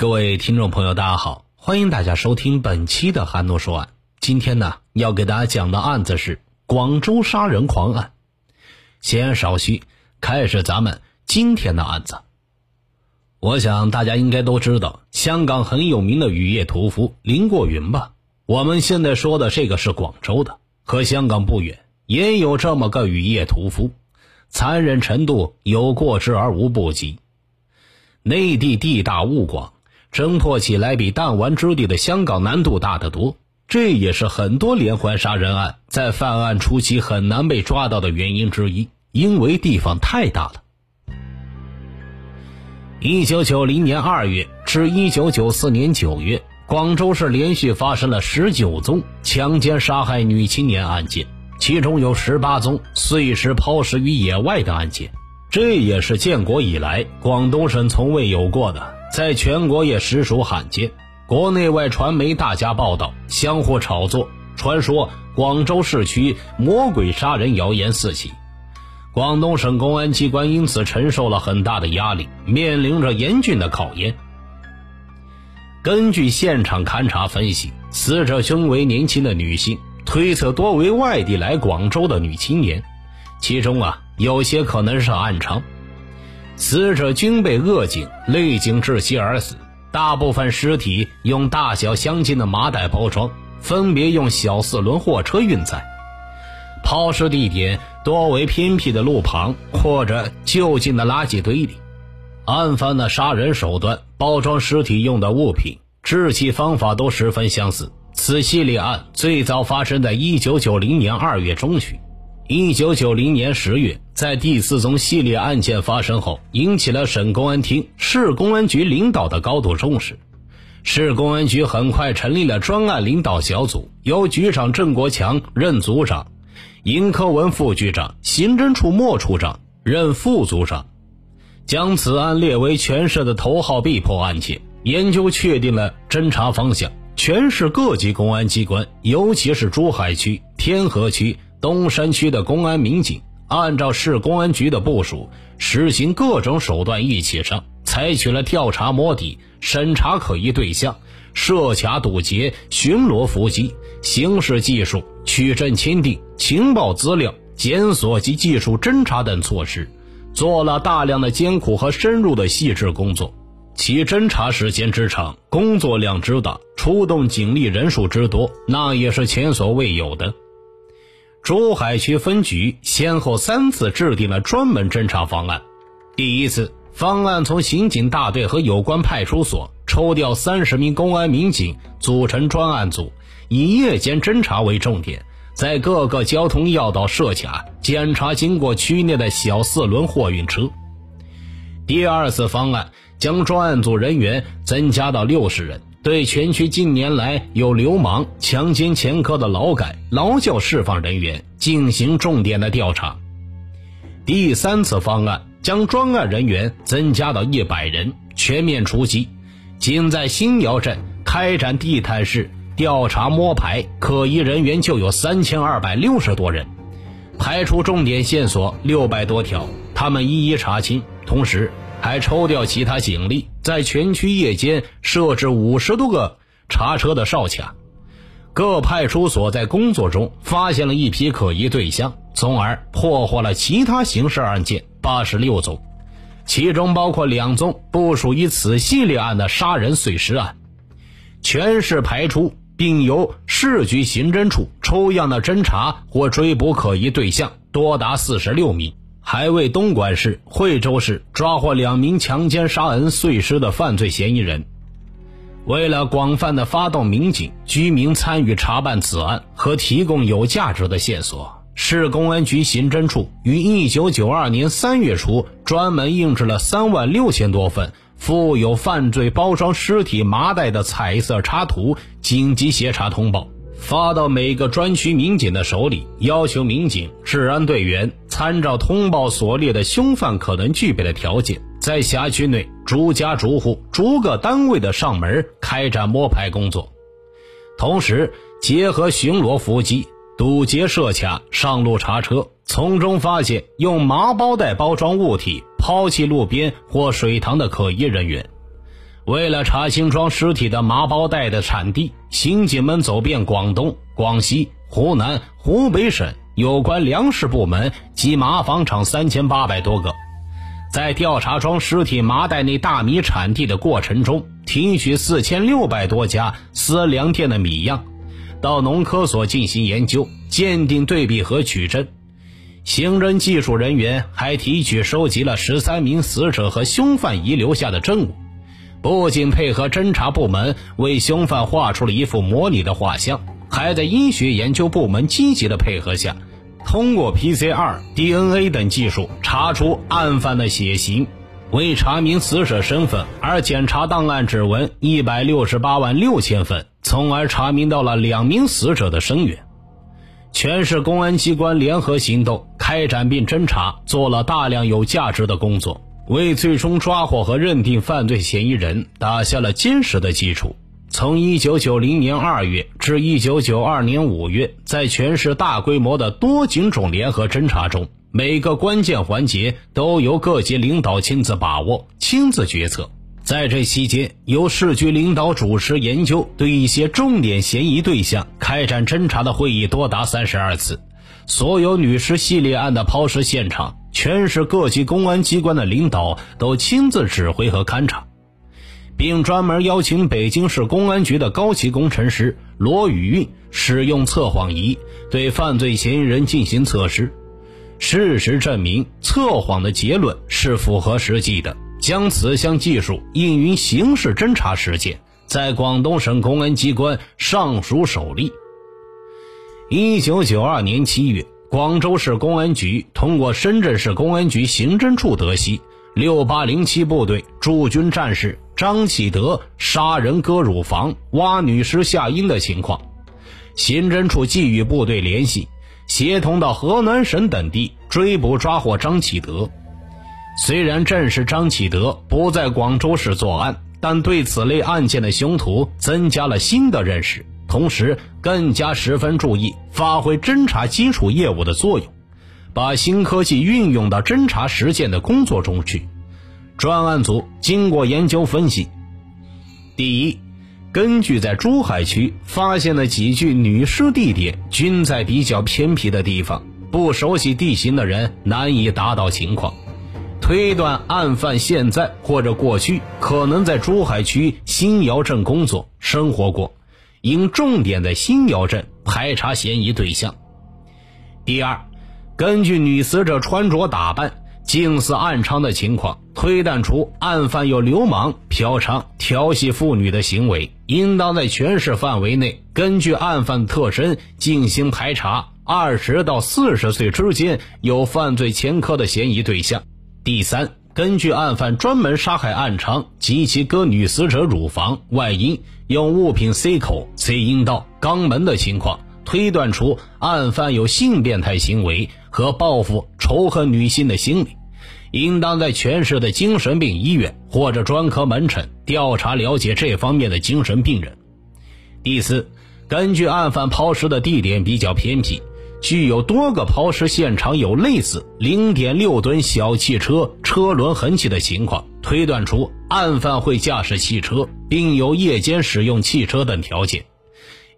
各位听众朋友，大家好，欢迎大家收听本期的韩诺说案。今天呢，要给大家讲的案子是广州杀人狂案。闲言少叙，开始咱们今天的案子。我想大家应该都知道，香港很有名的雨夜屠夫林过云吧？我们现在说的这个是广州的，和香港不远，也有这么个雨夜屠夫，残忍程度有过之而无不及。内地地大物广。侦破起来比弹丸之地的香港难度大得多，这也是很多连环杀人案在犯案初期很难被抓到的原因之一，因为地方太大了。一九九零年二月至一九九四年九月，广州市连续发生了十九宗强奸杀害女青年案件，其中有十八宗碎尸抛尸于野外的案件，这也是建国以来广东省从未有过的。在全国也实属罕见，国内外传媒大加报道，相互炒作，传说广州市区魔鬼杀人谣言四起，广东省公安机关因此承受了很大的压力，面临着严峻的考验。根据现场勘查分析，死者均为年轻的女性，推测多为外地来广州的女青年，其中啊有些可能是暗娼。死者均被扼颈、勒颈窒息而死，大部分尸体用大小相近的麻袋包装，分别用小四轮货车运载。抛尸地点多为偏僻的路旁或者就近的垃圾堆里。案犯的杀人手段、包装尸体用的物品、制器方法都十分相似。此系列案最早发生在一九九零年二月中旬。一九九零年十月，在第四宗系列案件发生后，引起了省公安厅、市公安局领导的高度重视。市公安局很快成立了专案领导小组，由局长郑国强任组长，尹科文副局长，刑侦处莫处长任副组长，将此案列为全市的头号必破案件。研究确定了侦查方向，全市各级公安机关，尤其是珠海区、天河区。东山区的公安民警按照市公安局的部署，实行各种手段一起上，采取了调查摸底、审查可疑对象、设卡堵截、巡逻伏击、刑事技术、取证签订、情报资料检索及技术侦查等措施，做了大量的艰苦和深入的细致工作。其侦查时间之长，工作量之大，出动警力人数之多，那也是前所未有的。珠海区分局先后三次制定了专门侦查方案。第一次方案从刑警大队和有关派出所抽调三十名公安民警组成专案组，以夜间侦查为重点，在各个交通要道设卡，检查经过区内的小四轮货运车。第二次方案将专案组人员增加到六十人。对全区近年来有流氓、强奸前科的劳改、劳教释放人员进行重点的调查。第三次方案将专案人员增加到一百人，全面出击。仅在新窑镇开展地毯式调查摸排，可疑人员就有三千二百六十多人，排除重点线索六百多条，他们一一查清，同时。还抽调其他警力，在全区夜间设置五十多个查车的哨卡。各派出所在工作中发现了一批可疑对象，从而破获了其他刑事案件八十六宗，其中包括两宗不属于此系列案的杀人碎尸案。全市排除并由市局刑侦处抽样的侦查或追捕可疑对象多达四十六名。还为东莞市、惠州市抓获两名强奸杀人碎尸的犯罪嫌疑人。为了广泛的发动民警、居民参与查办此案和提供有价值的线索，市公安局刑侦处于一九九二年三月初专门印制了三万六千多份附有犯罪包装尸体麻袋的彩色插图紧急协查通报。发到每个专区民警的手里，要求民警、治安队员参照通报所列的凶犯可能具备的条件，在辖区内逐家逐户、逐个单位的上门开展摸排工作，同时结合巡逻伏击、堵截设卡、上路查车，从中发现用麻包袋包装物体抛弃路边或水塘的可疑人员。为了查清装尸体的麻包袋的产地，刑警们走遍广东、广西、湖南、湖北省有关粮食部门及麻纺厂三千八百多个。在调查装尸体麻袋内大米产地的过程中，提取四千六百多家私粮店的米样，到农科所进行研究、鉴定、对比和取证。刑侦技术人员还提取收集了十三名死者和凶犯遗留下的证物，不仅配合侦查部门为凶犯画出了一幅模拟的画像，还在医学研究部门积极的配合下。通过 PCR、DNA 等技术查出案犯的血型，为查明死者身份而检查档案指纹一百六十八万六千份，从而查明到了两名死者的生源。全市公安机关联合行动，开展并侦查，做了大量有价值的工作，为最终抓获和认定犯罪嫌疑人打下了坚实的基础。从一九九零年二月至一九九二年五月，在全市大规模的多警种联合侦查中，每个关键环节都由各级领导亲自把握、亲自决策。在这期间，由市局领导主持研究，对一些重点嫌疑对象开展侦查的会议多达三十二次。所有女尸系列案的抛尸现场，全市各级公安机关的领导都亲自指挥和勘查。并专门邀请北京市公安局的高级工程师罗宇运使用测谎仪对犯罪嫌疑人进行测试。事实证明，测谎的结论是符合实际的。将此项技术应用于刑事侦查实践，在广东省公安机关尚属首例。一九九二年七月，广州市公安局通过深圳市公安局刑侦处得悉，六八零七部队驻军战士。张启德杀人割乳房、挖女尸下阴的情况，刑侦处即与部队联系，协同到河南省等地追捕抓获张启德。虽然证实张启德不在广州市作案，但对此类案件的凶徒增加了新的认识，同时更加十分注意发挥侦查基础业务的作用，把新科技运用到侦查实践的工作中去。专案组经过研究分析，第一，根据在珠海区发现的几具女尸地点均在比较偏僻的地方，不熟悉地形的人难以达到情况，推断案犯现在或者过去可能在珠海区新窑镇工作生活过，应重点在新窑镇排查嫌疑对象。第二，根据女死者穿着打扮。近似暗娼的情况，推断出案犯有流氓、嫖娼、调戏妇女的行为，应当在全市范围内根据案犯特征进行排查。二十到四十岁之间有犯罪前科的嫌疑对象。第三，根据案犯专门杀害暗娼及其割女死者乳房、外阴，用物品塞口、塞阴道、肛门的情况，推断出案犯有性变态行为和报复、仇恨女性的心理。应当在全市的精神病医院或者专科门诊调查了解这方面的精神病人。第四，根据案犯抛尸的地点比较偏僻，具有多个抛尸现场有类似零点六吨小汽车车轮痕迹的情况，推断出案犯会驾驶汽车，并有夜间使用汽车等条件。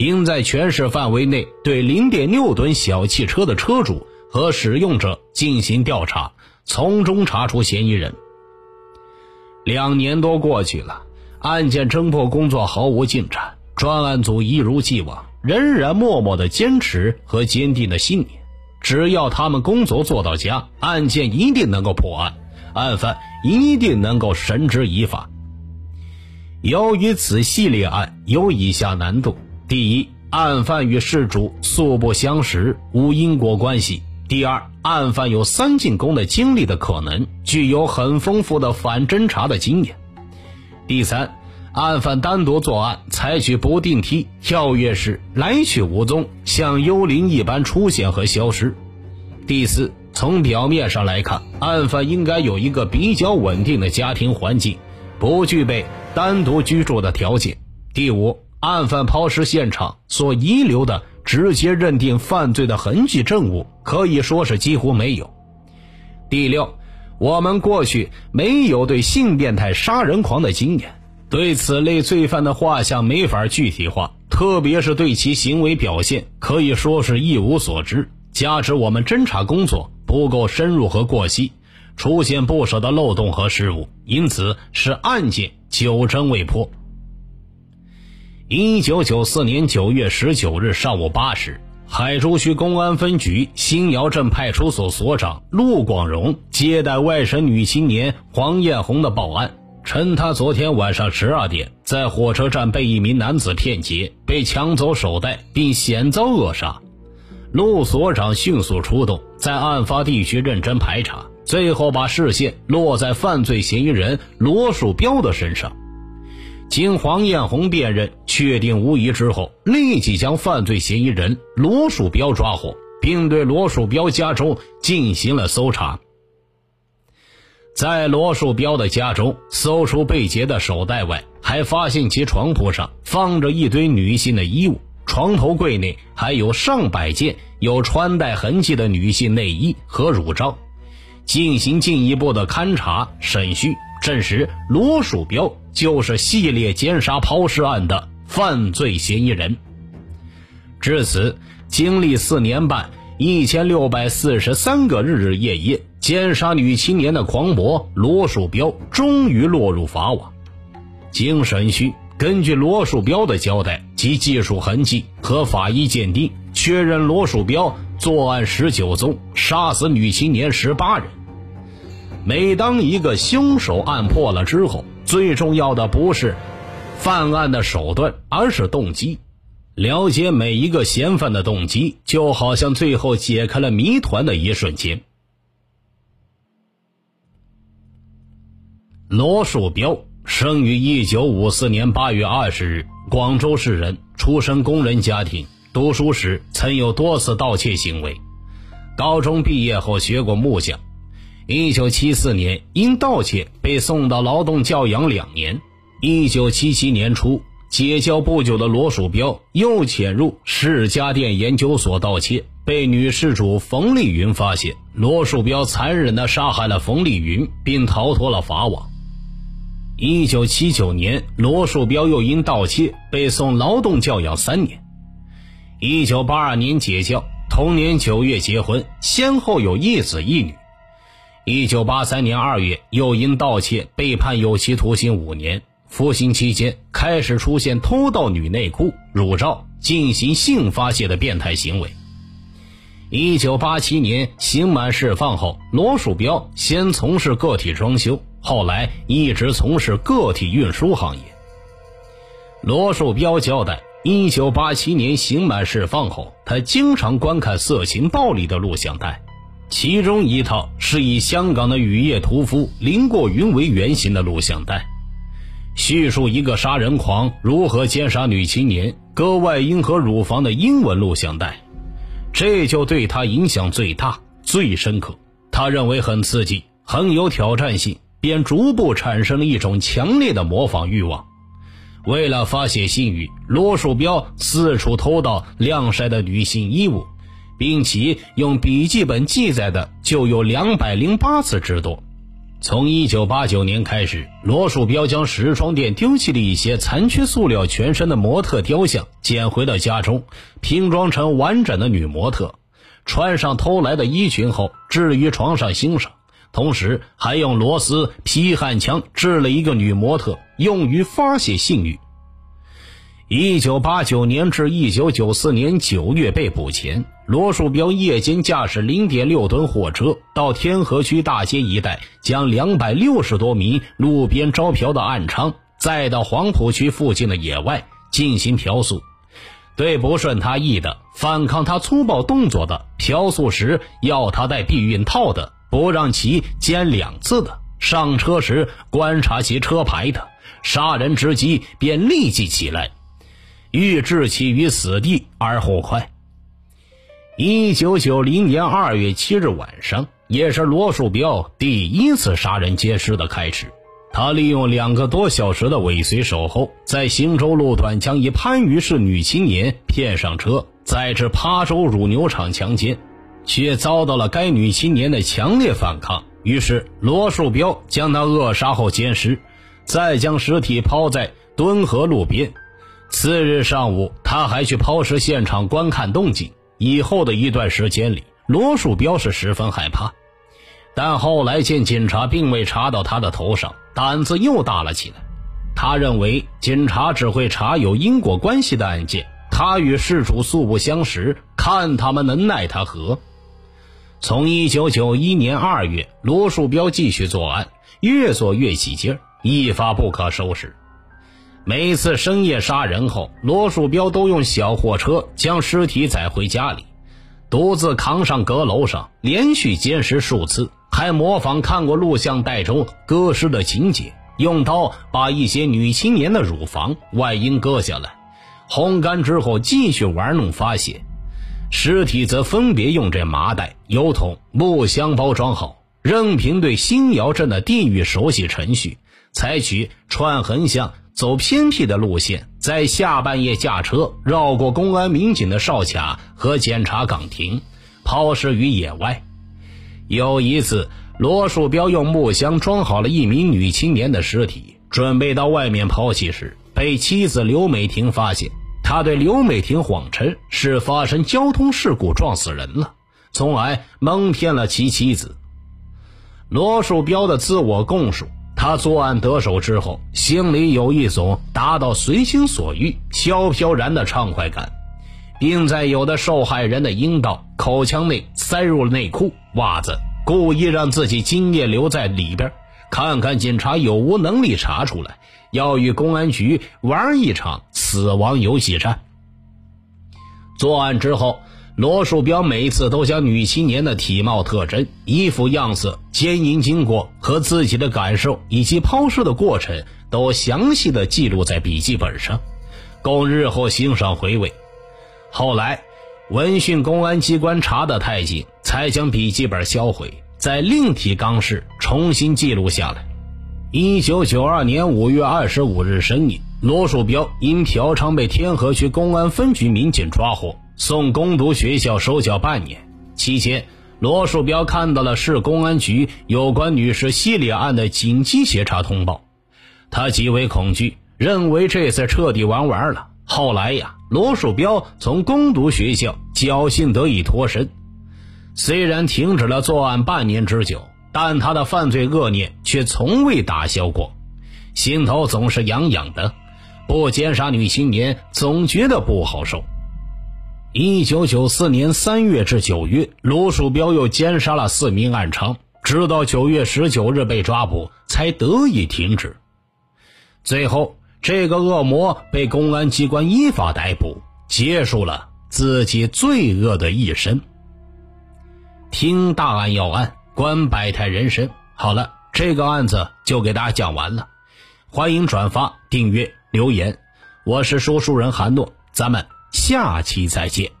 应在全市范围内对零点六吨小汽车的车主和使用者进行调查。从中查出嫌疑人。两年多过去了，案件侦破工作毫无进展，专案组一如既往，仍然默默的坚持和坚定的信念：只要他们工作做到家，案件一定能够破案，案犯一定能够绳之以法。由于此系列案有以下难度：第一，案犯与事主素不相识，无因果关系。第二，案犯有三进宫的经历的可能，具有很丰富的反侦查的经验。第三，案犯单独作案，采取不定梯、跳跃式，来去无踪，像幽灵一般出现和消失。第四，从表面上来看，案犯应该有一个比较稳定的家庭环境，不具备单独居住的条件。第五，案犯抛尸现场所遗留的。直接认定犯罪的痕迹证物可以说是几乎没有。第六，我们过去没有对性变态杀人狂的经验，对此类罪犯的画像没法具体化，特别是对其行为表现，可以说是一无所知。加之我们侦查工作不够深入和过细，出现不少的漏洞和失误，因此使案件久侦未破。一九九四年九月十九日上午八时，海珠区公安分局新窑镇派出所所长陆广荣接待外省女青年黄艳红的报案，称她昨天晚上十二点在火车站被一名男子骗劫，被抢走手袋，并险遭扼杀。陆所长迅速出动，在案发地区认真排查，最后把视线落在犯罪嫌疑人罗树标的身上。经黄艳红辨认，确定无疑之后，立即将犯罪嫌疑人罗树标抓获，并对罗树标家中进行了搜查。在罗树标的家中，搜出被劫的手袋外，还发现其床铺上放着一堆女性的衣物，床头柜内还有上百件有穿戴痕迹的女性内衣和乳罩。进行进一步的勘查审讯。证实罗树标就是系列奸杀抛尸案的犯罪嫌疑人。至此，经历四年半、一千六百四十三个日日夜夜奸杀女青年的狂魔罗树标，终于落入法网。经审讯，根据罗树标的交代及技术痕迹和法医鉴定，确认罗树标作案十九宗，杀死女青年十八人。每当一个凶手案破了之后，最重要的不是犯案的手段，而是动机。了解每一个嫌犯的动机，就好像最后解开了谜团的一瞬间。罗树标生于一九五四年八月二十日，广州市人，出身工人家庭。读书时曾有多次盗窃行为，高中毕业后学过木匠。一九七四年，因盗窃被送到劳动教养两年。一九七七年初，结交不久的罗树标又潜入市家电研究所盗窃，被女事主冯丽云发现。罗树标残忍地杀害了冯丽云，并逃脱了法网。一九七九年，罗树标又因盗窃被送劳动教养三年。一九八二年结交，同年九月结婚，先后有一子一女。一九八三年二月，又因盗窃被判有期徒刑五年。服刑期间，开始出现偷盗女内裤、乳罩，进行性发泄的变态行为。一九八七年刑满释放后，罗树标先从事个体装修，后来一直从事个体运输行业。罗树标交代，一九八七年刑满释放后，他经常观看色情暴力的录像带。其中一套是以香港的雨夜屠夫林过云为原型的录像带，叙述一个杀人狂如何奸杀女青年、割外阴和乳房的英文录像带，这就对他影响最大、最深刻。他认为很刺激、很有挑战性，便逐步产生了一种强烈的模仿欲望。为了发泄性欲，罗树标四处偷盗晾晒的女性衣物。并且用笔记本记载的就有两百零八次之多。从一九八九年开始，罗树标将时装店丢弃的一些残缺塑料全身的模特雕像捡回了家中，拼装成完整的女模特，穿上偷来的衣裙后置于床上欣赏。同时，还用螺丝劈焊枪制了一个女模特，用于发泄性欲。一九八九年至一九九四年九月被捕前，罗树标夜间驾驶零点六吨货车到天河区大街一带，将两百六十多名路边招嫖的暗娼载到黄浦区附近的野外进行嫖宿。对不顺他意的、反抗他粗暴动作的、嫖宿时要他戴避孕套的、不让其奸两次的、上车时观察其车牌的，杀人之机便立即起来。欲置其于死地而后快。一九九零年二月七日晚上，也是罗树标第一次杀人奸尸的开始。他利用两个多小时的尾随守候，在行州路段将一番禺市女青年骗上车，载至琶洲乳牛场强奸，却遭到了该女青年的强烈反抗。于是罗树标将她扼杀后奸尸。再将尸体抛在敦河路边。次日上午，他还去抛尸现场观看动静。以后的一段时间里，罗树标是十分害怕。但后来见警察并未查到他的头上，胆子又大了起来。他认为警察只会查有因果关系的案件，他与事主素不相识，看他们能奈他何。从一九九一年二月，罗树标继续作案，越做越起劲儿，一发不可收拾。每次深夜杀人后，罗树标都用小货车将尸体载回家里，独自扛上阁楼上，连续奸尸数次。还模仿看过录像带中割尸的情节，用刀把一些女青年的乳房外阴割下来，烘干之后继续玩弄发泄。尸体则分别用这麻袋、油桶、木箱包装好，任凭对新窑镇的地域熟悉程序，采取串横向走偏僻的路线，在下半夜驾车绕过公安民警的哨卡和检查岗亭，抛尸于野外。有一次，罗树标用木箱装好了一名女青年的尸体，准备到外面抛弃时，被妻子刘美婷发现。他对刘美婷谎称是发生交通事故撞死人了，从而蒙骗了其妻子。罗树标的自我供述：他作案得手之后，心里有一种达到随心所欲、飘飘然的畅快感。并在有的受害人的阴道、口腔内塞入了内裤、袜子，故意让自己精液留在里边，看看警察有无能力查出来，要与公安局玩一场死亡游戏战。作案之后，罗树标每次都将女青年的体貌特征、衣服样子、奸淫经过和自己的感受以及抛尸的过程都详细的记录在笔记本上，供日后欣赏回味。后来，闻讯公安机关查得太紧，才将笔记本销毁，再另提纲式重新记录下来。一九九二年五月二十五日深夜，罗树标因嫖娼被天河区公安分局民警抓获，送攻读学校收缴半年。期间，罗树标看到了市公安局有关女士系列案的紧急协查通报，他极为恐惧，认为这次彻底玩完了。后来呀。罗树标从攻读学校侥幸得以脱身，虽然停止了作案半年之久，但他的犯罪恶念却从未打消过，心头总是痒痒的。不奸杀女青年，总觉得不好受。一九九四年三月至九月，卢树标又奸杀了四名暗娼，直到九月十九日被抓捕，才得以停止。最后。这个恶魔被公安机关依法逮捕，结束了自己罪恶的一生。听大案要案，观百态人生。好了，这个案子就给大家讲完了。欢迎转发、订阅、留言。我是说书人韩诺，咱们下期再见。